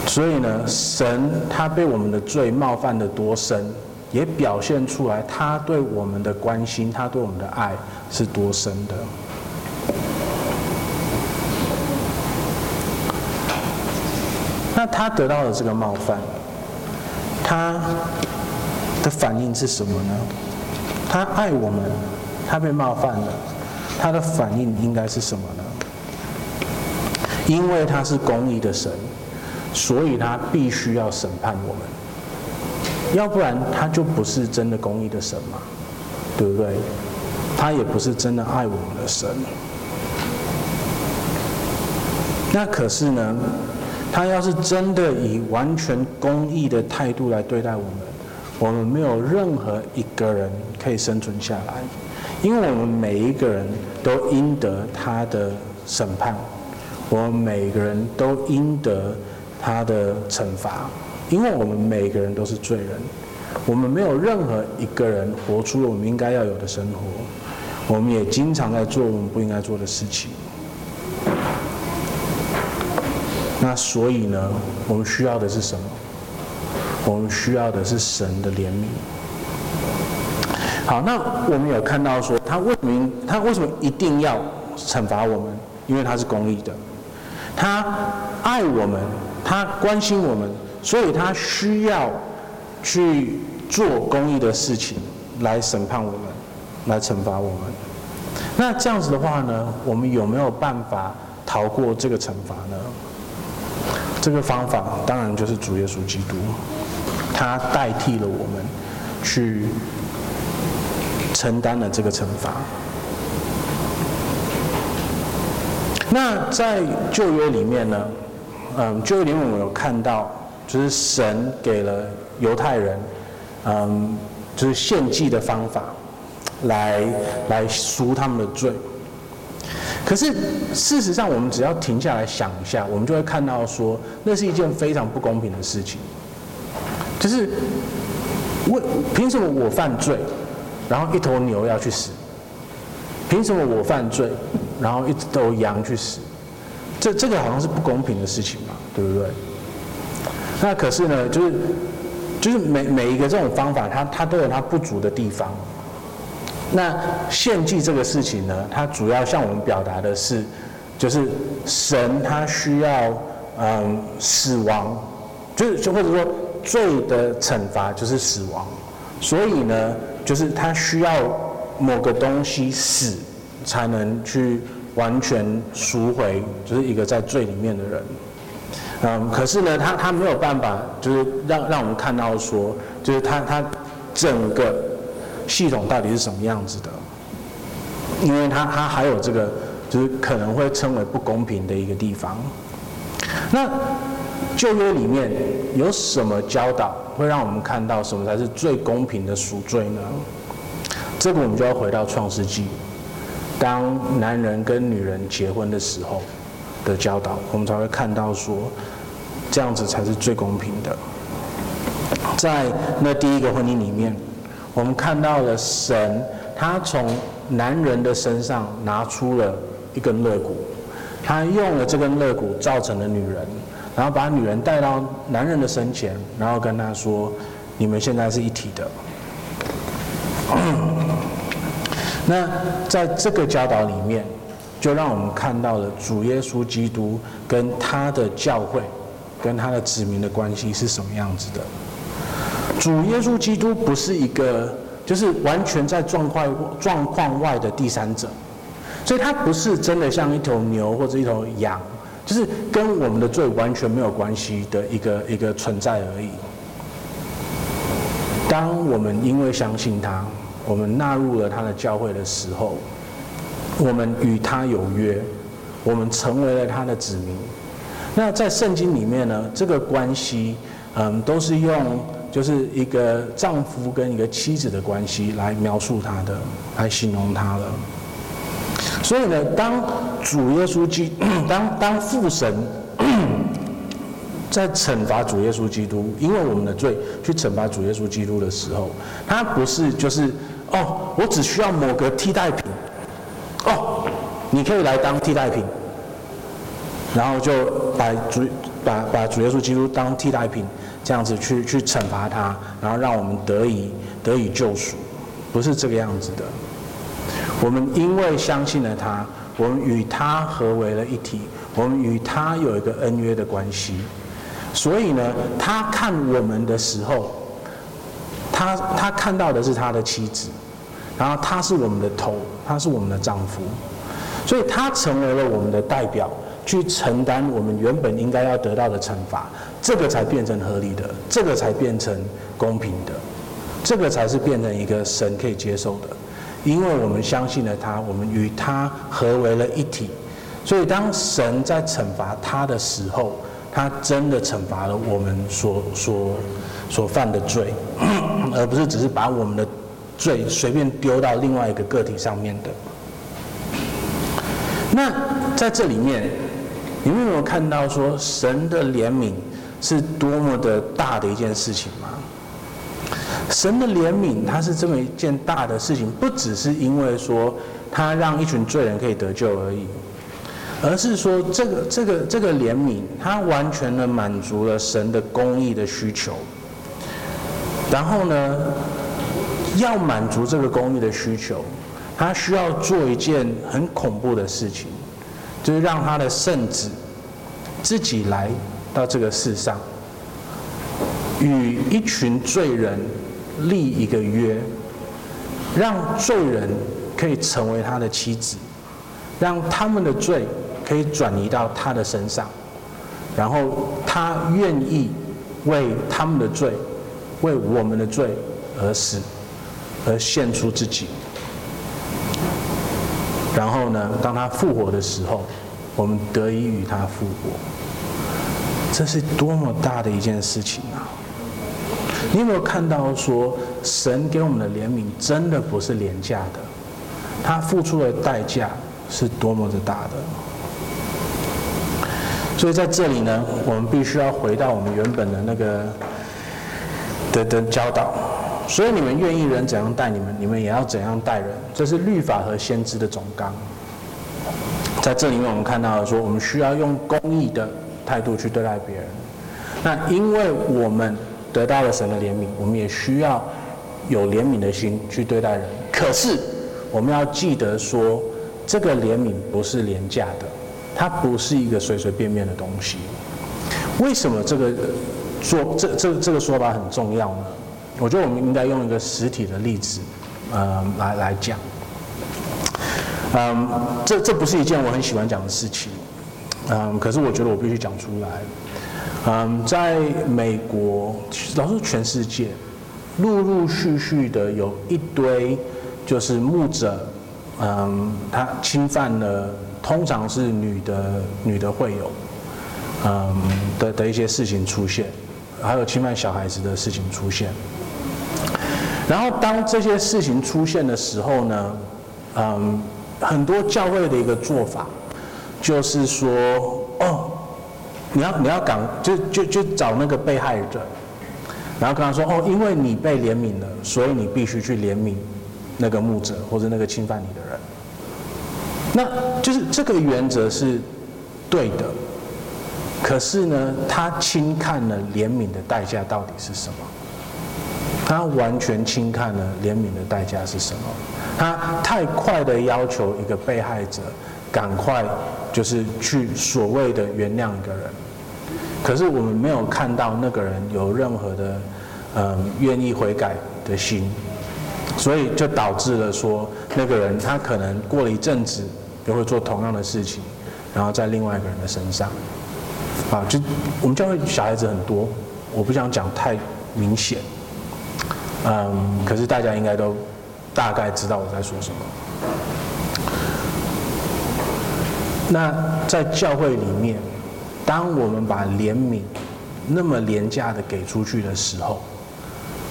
Speaker 2: 所以呢，神他被我们的罪冒犯的多深？也表现出来，他对我们的关心，他对我们的爱是多深的。那他得到了这个冒犯，他的反应是什么呢？他爱我们，他被冒犯了，他的反应应该是什么呢？因为他是公义的神，所以他必须要审判我们。要不然他就不是真的公义的神嘛，对不对？他也不是真的爱我们的神。那可是呢，他要是真的以完全公义的态度来对待我们，我们没有任何一个人可以生存下来，因为我们每一个人都应得他的审判，我们每个人都应得他的惩罚。因为我们每个人都是罪人，我们没有任何一个人活出了我们应该要有的生活，我们也经常在做我们不应该做的事情。那所以呢，我们需要的是什么？我们需要的是神的怜悯。好，那我们有看到说，他为什么他为什么一定要惩罚我们？因为他是公义的，他爱我们，他关心我们，所以他需要去做公义的事情来审判我们，来惩罚我们。那这样子的话呢，我们有没有办法逃过这个惩罚呢？这个方法当然就是主耶稣基督，他代替了我们去承担了这个惩罚。那在旧约里面呢，嗯，旧约里面我们有看到，就是神给了犹太人，嗯，就是献祭的方法。来来赎他们的罪。可是事实上，我们只要停下来想一下，我们就会看到说，那是一件非常不公平的事情。就是为凭什么我犯罪，然后一头牛要去死？凭什么我犯罪，然后一头羊去死？这这个好像是不公平的事情嘛，对不对？那可是呢，就是就是每每一个这种方法，它它都有它不足的地方。那献祭这个事情呢，它主要向我们表达的是，就是神他需要嗯死亡，就是就或者说罪的惩罚就是死亡，所以呢，就是他需要某个东西死，才能去完全赎回，就是一个在罪里面的人。嗯，可是呢，他他没有办法，就是让让我们看到说，就是他他整个。系统到底是什么样子的？因为它它还有这个，就是可能会称为不公平的一个地方。那旧约里面有什么教导会让我们看到什么才是最公平的赎罪呢？这个我们就要回到创世纪，当男人跟女人结婚的时候的教导，我们才会看到说，这样子才是最公平的。在那第一个婚姻里面。我们看到了神，他从男人的身上拿出了一根肋骨，他用了这根肋骨造成了女人，然后把女人带到男人的身前，然后跟他说：“你们现在是一体的。”那在这个教导里面，就让我们看到了主耶稣基督跟他的教会，跟他的子民的关系是什么样子的。主耶稣基督不是一个，就是完全在状况状况外的第三者，所以他不是真的像一头牛或者一头羊，就是跟我们的罪完全没有关系的一个一个存在而已。当我们因为相信他，我们纳入了他的教会的时候，我们与他有约，我们成为了他的子民。那在圣经里面呢，这个关系，嗯，都是用。就是一个丈夫跟一个妻子的关系来描述他的，来形容他的。所以呢，当主耶稣基，当当父神 在惩罚主耶稣基督，因为我们的罪去惩罚主耶稣基督的时候，他不是就是哦，我只需要某个替代品，哦，你可以来当替代品，然后就把主把把主耶稣基督当替代品。这样子去去惩罚他，然后让我们得以得以救赎，不是这个样子的。我们因为相信了他，我们与他合为了一体，我们与他有一个恩约的关系。所以呢，他看我们的时候，他他看到的是他的妻子，然后他是我们的头，他是我们的丈夫，所以他成为了我们的代表。去承担我们原本应该要得到的惩罚，这个才变成合理的，这个才变成公平的，这个才是变成一个神可以接受的，因为我们相信了他，我们与他合为了一体，所以当神在惩罚他的时候，他真的惩罚了我们所所所犯的罪，而不是只是把我们的罪随便丢到另外一个个体上面的。那在这里面。你们有没有看到说神的怜悯是多么的大的一件事情吗？神的怜悯，它是这么一件大的事情，不只是因为说他让一群罪人可以得救而已。而是说这个这个这个怜悯，它完全的满足了神的公义的需求。然后呢，要满足这个公义的需求，他需要做一件很恐怖的事情，就是让他的圣子自己来到这个世上，与一群罪人立一个约，让罪人可以成为他的妻子，让他们的罪可以转移到他的身上，然后他愿意为他们的罪，为我们的罪而死，而献出自己。然后呢，当他复活的时候，我们得以与他复活。这是多么大的一件事情啊！你有没有看到说，神给我们的怜悯真的不是廉价的？他付出的代价是多么的大的？所以在这里呢，我们必须要回到我们原本的那个的的教导。所以你们愿意人怎样待你们，你们也要怎样待人。这是律法和先知的总纲。在这里面，我们看到了说，我们需要用公义的态度去对待别人。那因为我们得到了神的怜悯，我们也需要有怜悯的心去对待人。可是，我们要记得说，这个怜悯不是廉价的，它不是一个随随便便的东西。为什么这个说这这这个说法很重要呢？我觉得我们应该用一个实体的例子，呃，来来讲。嗯，这这不是一件我很喜欢讲的事情，嗯，可是我觉得我必须讲出来。嗯，在美国，老实说全世界，陆陆续续的有一堆就是牧者，嗯，他侵犯了，通常是女的女的会有，嗯的的一些事情出现，还有侵犯小孩子的事情出现。然后当这些事情出现的时候呢，嗯，很多教会的一个做法，就是说，哦，你要你要赶就就就找那个被害者，然后跟他说，哦，因为你被怜悯了，所以你必须去怜悯那个牧者或者那个侵犯你的人。那就是这个原则是对的，可是呢，他轻看了怜悯的代价到底是什么？他完全轻看了怜悯的代价是什么？他太快的要求一个被害者赶快就是去所谓的原谅一个人，可是我们没有看到那个人有任何的嗯愿意悔改的心，所以就导致了说那个人他可能过了一阵子又会做同样的事情，然后在另外一个人的身上，啊，就我们教会小孩子很多，我不想讲太明显。嗯，可是大家应该都大概知道我在说什么。那在教会里面，当我们把怜悯那么廉价的给出去的时候，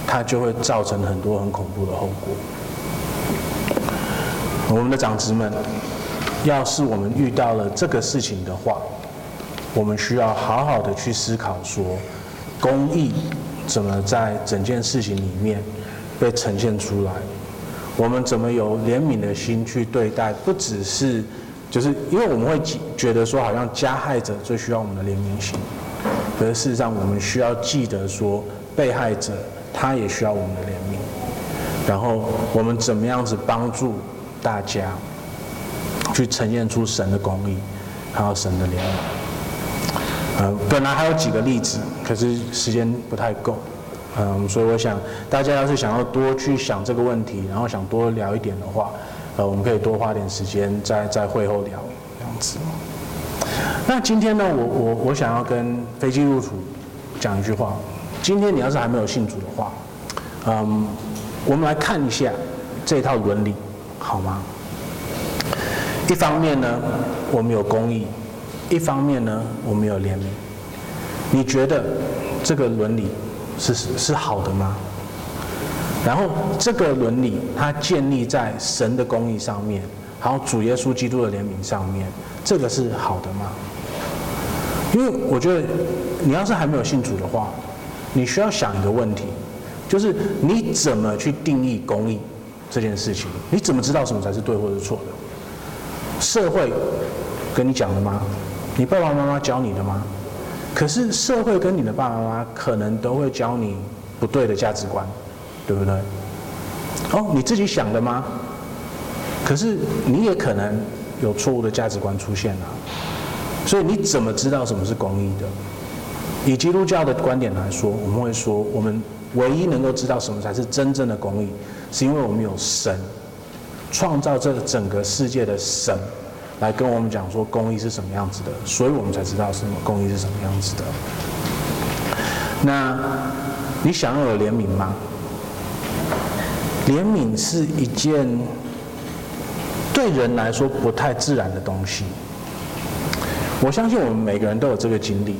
Speaker 2: 它就会造成很多很恐怖的后果。我们的长子们，要是我们遇到了这个事情的话，我们需要好好的去思考说，公义。怎么在整件事情里面被呈现出来？我们怎么有怜悯的心去对待？不只是，就是因为我们会觉得说，好像加害者最需要我们的怜悯心，可是事实上，我们需要记得说，被害者他也需要我们的怜悯。然后我们怎么样子帮助大家去呈现出神的公义，还有神的怜悯？呃，本来还有几个例子，可是时间不太够，嗯，所以我想大家要是想要多去想这个问题，然后想多聊一点的话，呃，我们可以多花点时间在在会后聊这样子。那今天呢，我我我想要跟飞机入土讲一句话，今天你要是还没有信主的话，嗯，我们来看一下这套伦理，好吗？一方面呢，我们有公义。一方面呢，我们有怜悯。你觉得这个伦理是是好的吗？然后这个伦理它建立在神的公义上面，还有主耶稣基督的怜悯上面，这个是好的吗？因为我觉得你要是还没有信主的话，你需要想一个问题，就是你怎么去定义公义这件事情？你怎么知道什么才是对或者错的？社会。跟你讲的吗？你爸爸妈妈教你的吗？可是社会跟你的爸爸妈妈可能都会教你不对的价值观，对不对？哦，你自己想的吗？可是你也可能有错误的价值观出现了，所以你怎么知道什么是公义的？以基督教的观点来说，我们会说，我们唯一能够知道什么才是真正的公义，是因为我们有神，创造这整个世界的神，来跟我们讲说公义是什么样子的，所以我们才知道什么公义是什么样子的。那你想要有怜悯吗？怜悯是一件对人来说不太自然的东西。我相信我们每个人都有这个经历。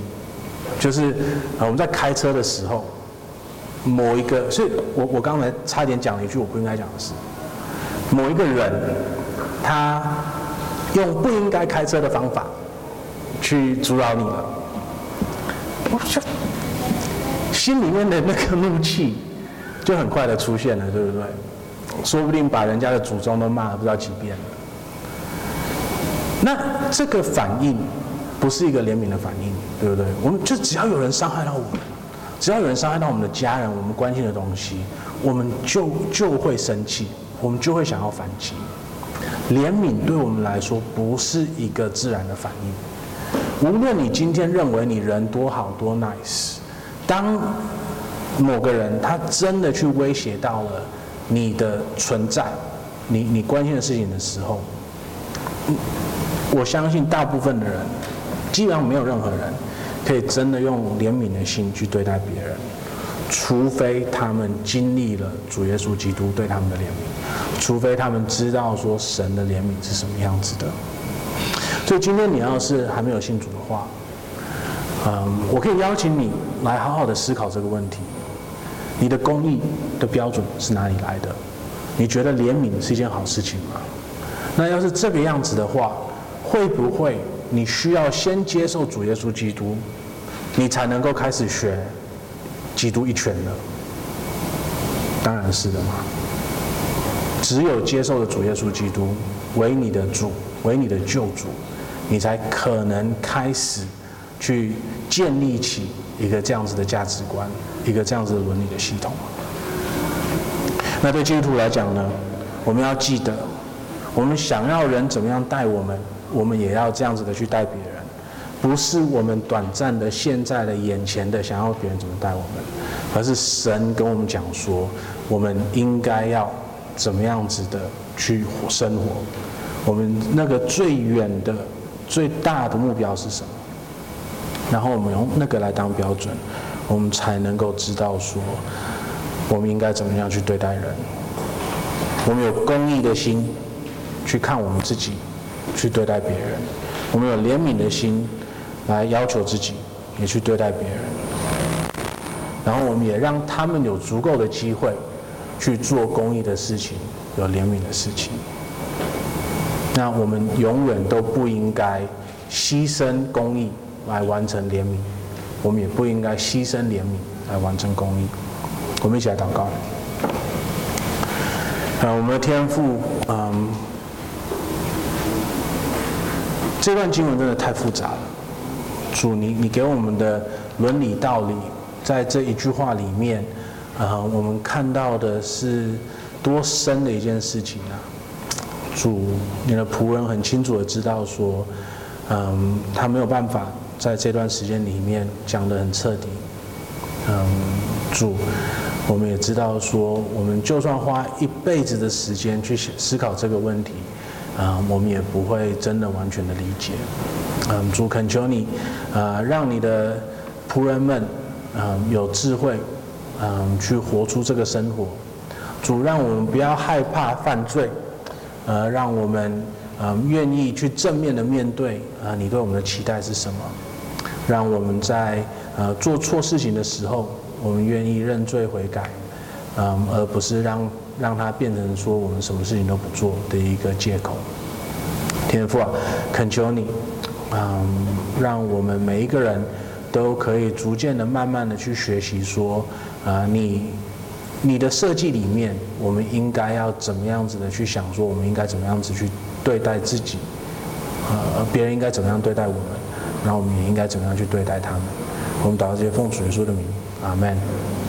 Speaker 2: 就是啊，我们在开车的时候，某一个，所以我我刚才差点讲了一句我不应该讲的事。某一个人，他用不应该开车的方法去阻扰你了，我就心里面的那个怒气就很快的出现了，对不对？说不定把人家的祖宗都骂了不知道几遍。那这个反应。不是一个怜悯的反应，对不对？我们就只要有人伤害到我们，只要有人伤害到我们的家人，我们关心的东西，我们就就会生气，我们就会想要反击。怜悯对我们来说不是一个自然的反应。无论你今天认为你人多好多 nice，当某个人他真的去威胁到了你的存在，你你关心的事情的时候，我相信大部分的人。基本上没有任何人可以真的用怜悯的心去对待别人，除非他们经历了主耶稣基督对他们的怜悯，除非他们知道说神的怜悯是什么样子的。所以今天你要是还没有信主的话，嗯，我可以邀请你来好好的思考这个问题：你的公义的标准是哪里来的？你觉得怜悯是一件好事情吗？那要是这个样子的话，会不会？你需要先接受主耶稣基督，你才能够开始学基督一拳呢。当然是的嘛。只有接受了主耶稣基督为你的主，为你的救主，你才可能开始去建立起一个这样子的价值观，一个这样子的伦理的系统。那对基督徒来讲呢，我们要记得，我们想要人怎么样待我们。我们也要这样子的去待别人，不是我们短暂的、现在的、眼前的想要别人怎么待我们，而是神跟我们讲说，我们应该要怎么样子的去生活。我们那个最远的、最大的目标是什么？然后我们用那个来当标准，我们才能够知道说，我们应该怎么样去对待人。我们有公益的心去看我们自己。去对待别人，我们有怜悯的心来要求自己，也去对待别人。然后我们也让他们有足够的机会去做公益的事情，有怜悯的事情。那我们永远都不应该牺牲公益来完成怜悯，我们也不应该牺牲怜悯来完成公益。我们一起来祷告。啊，我们的天父，嗯。这段经文真的太复杂了，主你你给我们的伦理道理，在这一句话里面，啊，我们看到的是多深的一件事情啊！主，你的仆人很清楚的知道说，嗯，他没有办法在这段时间里面讲得很彻底，嗯，主，我们也知道说，我们就算花一辈子的时间去思考这个问题。啊、我们也不会真的完全的理解。嗯，主恳求你，啊、呃，让你的仆人们，啊、嗯，有智慧，嗯，去活出这个生活。主让我们不要害怕犯罪，呃，让我们，嗯，愿意去正面的面对，啊，你对我们的期待是什么？让我们在，呃，做错事情的时候，我们愿意认罪悔改，嗯，而不是让。让它变成说我们什么事情都不做的一个借口。天父啊，恳求你，嗯，让我们每一个人都可以逐渐的、慢慢的去学习说，啊，你你的设计里面，我们应该要怎么样子的去想说，我们应该怎么样子去对待自己，呃，别人应该怎么样对待我们，那我们也应该怎么样去对待他们。我们祷告这些奉主耶稣的名，阿门。